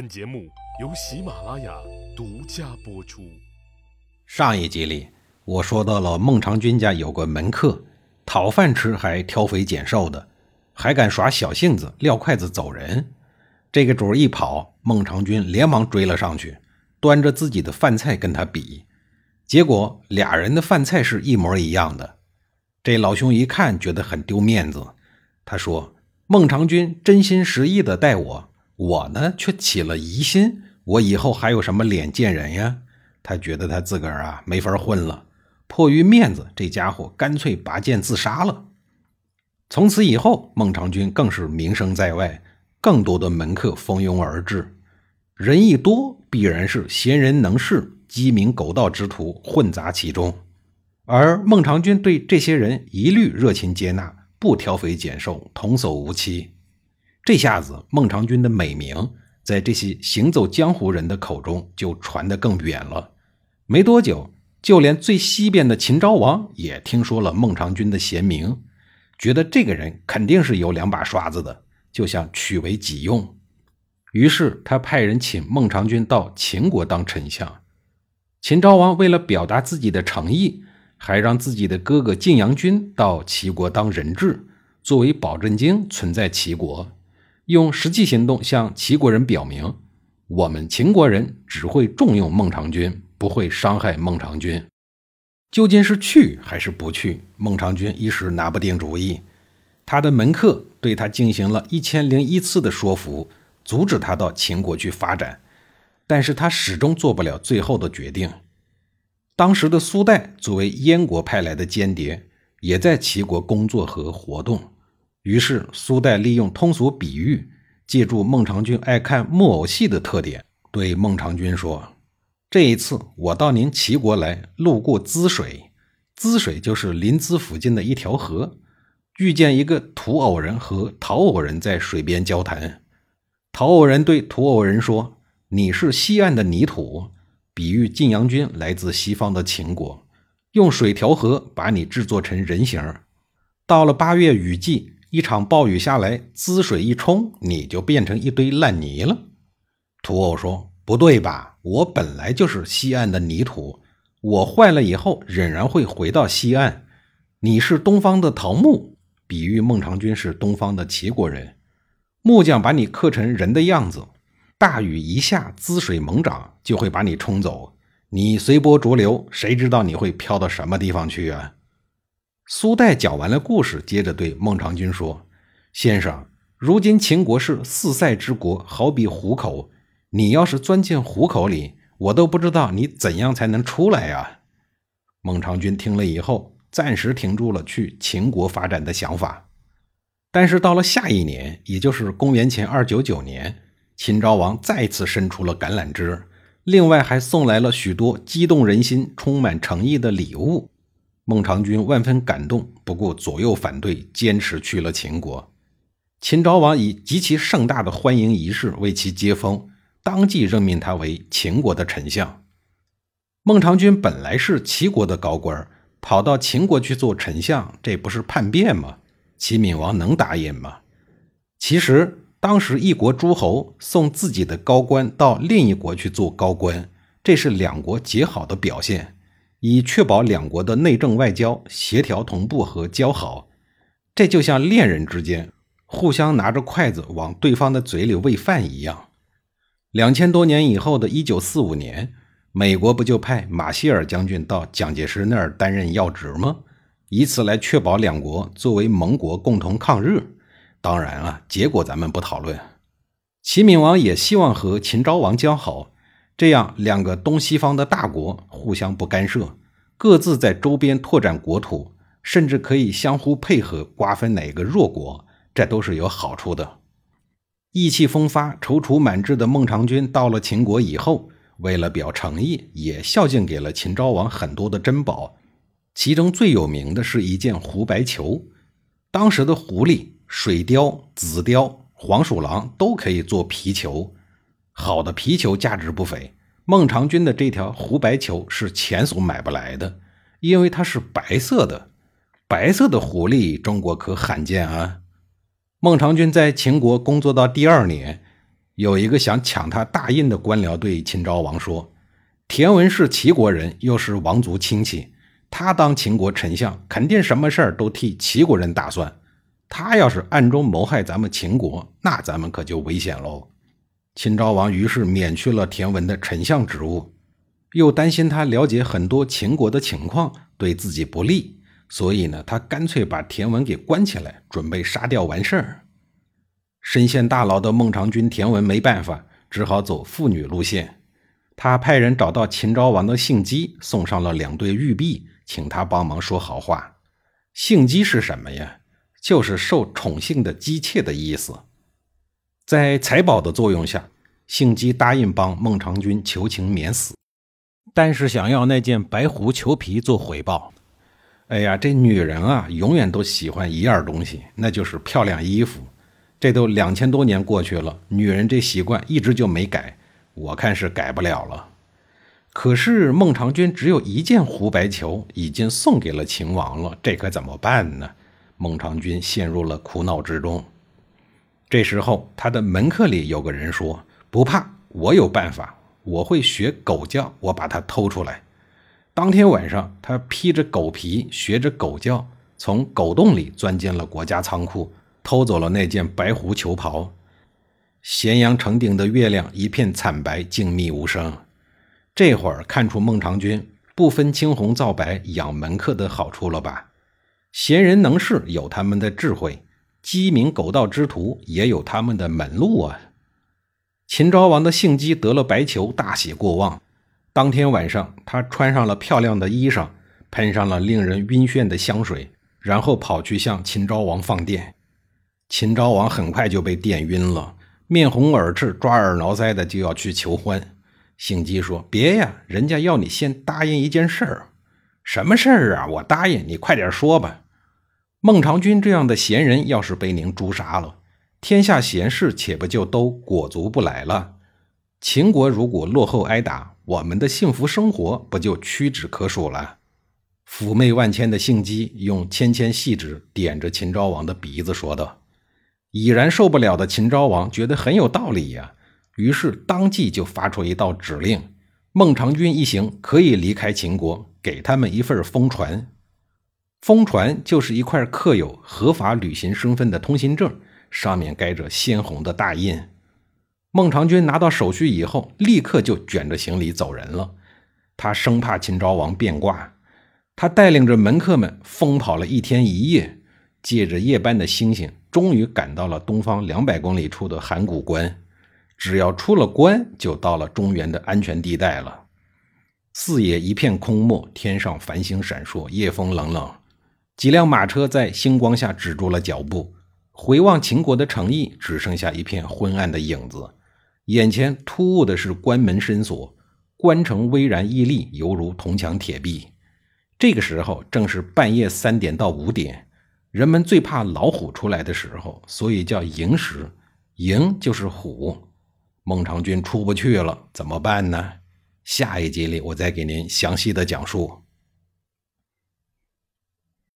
本节目由喜马拉雅独家播出。上一集里，我说到了孟尝君家有个门客，讨饭吃还挑肥拣瘦的，还敢耍小性子撂筷子走人。这个主儿一跑，孟尝君连忙追了上去，端着自己的饭菜跟他比。结果俩人的饭菜是一模一样的。这老兄一看，觉得很丢面子。他说：“孟尝君真心实意的待我。”我呢，却起了疑心，我以后还有什么脸见人呀？他觉得他自个儿啊没法混了，迫于面子，这家伙干脆拔剑自杀了。从此以后，孟尝君更是名声在外，更多的门客蜂拥而至。人一多，必然是贤人能士、鸡鸣狗盗之徒混杂其中，而孟尝君对这些人一律热情接纳，不挑肥拣瘦，童叟无欺。这下子，孟尝君的美名在这些行走江湖人的口中就传得更远了。没多久，就连最西边的秦昭王也听说了孟尝君的贤名，觉得这个人肯定是有两把刷子的，就想取为己用。于是，他派人请孟尝君到秦国当丞相。秦昭王为了表达自己的诚意，还让自己的哥哥晋阳君到齐国当人质，作为保证金存在齐国。用实际行动向齐国人表明，我们秦国人只会重用孟尝君，不会伤害孟尝君。究竟是去还是不去？孟尝君一时拿不定主意。他的门客对他进行了一千零一次的说服，阻止他到秦国去发展，但是他始终做不了最后的决定。当时的苏代作为燕国派来的间谍，也在齐国工作和活动。于是，苏代利用通俗比喻，借助孟尝君爱看木偶戏的特点，对孟尝君说：“这一次我到您齐国来，路过滋水，滋水就是临淄附近的一条河，遇见一个土偶人和陶偶人在水边交谈。陶偶人对土偶人说：‘你是西岸的泥土，比喻晋阳君来自西方的秦国，用水调和，把你制作成人形。到了八月雨季。’”一场暴雨下来，滋水一冲，你就变成一堆烂泥了。土偶说：“不对吧？我本来就是西岸的泥土，我坏了以后仍然会回到西岸。你是东方的桃木，比喻孟尝君是东方的齐国人。木匠把你刻成人的样子，大雨一下，滋水猛涨，就会把你冲走。你随波逐流，谁知道你会飘到什么地方去啊？”苏代讲完了故事，接着对孟尝君说：“先生，如今秦国是四塞之国，好比虎口。你要是钻进虎口里，我都不知道你怎样才能出来呀。”孟尝君听了以后，暂时停住了去秦国发展的想法。但是到了下一年，也就是公元前二九九年，秦昭王再次伸出了橄榄枝，另外还送来了许多激动人心、充满诚意的礼物。孟尝君万分感动，不顾左右反对，坚持去了秦国。秦昭王以极其盛大的欢迎仪式为其接风，当即任命他为秦国的丞相。孟尝君本来是齐国的高官，跑到秦国去做丞相，这不是叛变吗？齐闵王能答应吗？其实，当时一国诸侯送自己的高官到另一国去做高官，这是两国结好的表现。以确保两国的内政外交协调同步和交好，这就像恋人之间互相拿着筷子往对方的嘴里喂饭一样。两千多年以后的一九四五年，美国不就派马歇尔将军到蒋介石那儿担任要职吗？以此来确保两国作为盟国共同抗日。当然啊，结果咱们不讨论。齐闵王也希望和秦昭王交好。这样，两个东西方的大国互相不干涉，各自在周边拓展国土，甚至可以相互配合，瓜分哪个弱国，这都是有好处的。意气风发、踌躇满志的孟尝君到了秦国以后，为了表诚意，也孝敬给了秦昭王很多的珍宝，其中最有名的是一件狐白裘。当时的狐狸、水貂、紫貂、黄鼠狼都可以做皮裘。好的皮裘价值不菲，孟尝君的这条狐白裘是钱所买不来的，因为它是白色的。白色的狐狸，中国可罕见啊！孟尝君在秦国工作到第二年，有一个想抢他大印的官僚对秦昭王说：“田文是齐国人，又是王族亲戚，他当秦国丞相，肯定什么事儿都替齐国人打算。他要是暗中谋害咱们秦国，那咱们可就危险喽。”秦昭王于是免去了田文的丞相职务，又担心他了解很多秦国的情况对自己不利，所以呢，他干脆把田文给关起来，准备杀掉完事儿。身陷大牢的孟尝君田文没办法，只好走妇女路线。他派人找到秦昭王的信姬，送上了两对玉璧，请他帮忙说好话。信姬是什么呀？就是受宠幸的姬妾的意思。在财宝的作用下，信姬答应帮孟尝君求情免死，但是想要那件白狐裘皮做回报。哎呀，这女人啊，永远都喜欢一样东西，那就是漂亮衣服。这都两千多年过去了，女人这习惯一直就没改，我看是改不了了。可是孟尝君只有一件狐白裘，已经送给了秦王了，这可怎么办呢？孟尝君陷入了苦恼之中。这时候，他的门客里有个人说：“不怕，我有办法，我会学狗叫，我把它偷出来。”当天晚上，他披着狗皮，学着狗叫，从狗洞里钻进了国家仓库。偷走了那件白狐裘袍，咸阳城顶的月亮一片惨白，静谧无声。这会儿看出孟尝君不分青红皂白养门客的好处了吧？贤人能士有他们的智慧，鸡鸣狗盗之徒也有他们的门路啊。秦昭王的姓姬得了白球，大喜过望。当天晚上，他穿上了漂亮的衣裳，喷上了令人晕眩的香水，然后跑去向秦昭王放电。秦昭王很快就被电晕了，面红耳赤、抓耳挠腮的就要去求欢。姓姬说：“别呀，人家要你先答应一件事儿。什么事儿啊？我答应你，快点说吧。孟尝君这样的贤人，要是被您诛杀了，天下贤士岂不就都裹足不来了？秦国如果落后挨打，我们的幸福生活不就屈指可数了？”妩媚万千的姓姬用纤纤细指点着秦昭王的鼻子，说道。已然受不了的秦昭王觉得很有道理呀，于是当即就发出一道指令：孟尝君一行可以离开秦国，给他们一份封传。封传就是一块刻有合法旅行身份的通行证，上面盖着鲜红的大印。孟尝君拿到手续以后，立刻就卷着行李走人了。他生怕秦昭王变卦，他带领着门客们疯跑了一天一夜。借着夜班的星星，终于赶到了东方两百公里处的函谷关。只要出了关，就到了中原的安全地带了。四野一片空漠，天上繁星闪烁，夜风冷冷。几辆马车在星光下止住了脚步。回望秦国的城邑，只剩下一片昏暗的影子。眼前突兀的是关门深锁，关城巍然屹立，犹如铜墙铁壁。这个时候正是半夜三点到五点。人们最怕老虎出来的时候，所以叫寅时。寅就是虎。孟尝君出不去了，怎么办呢？下一集里我再给您详细的讲述。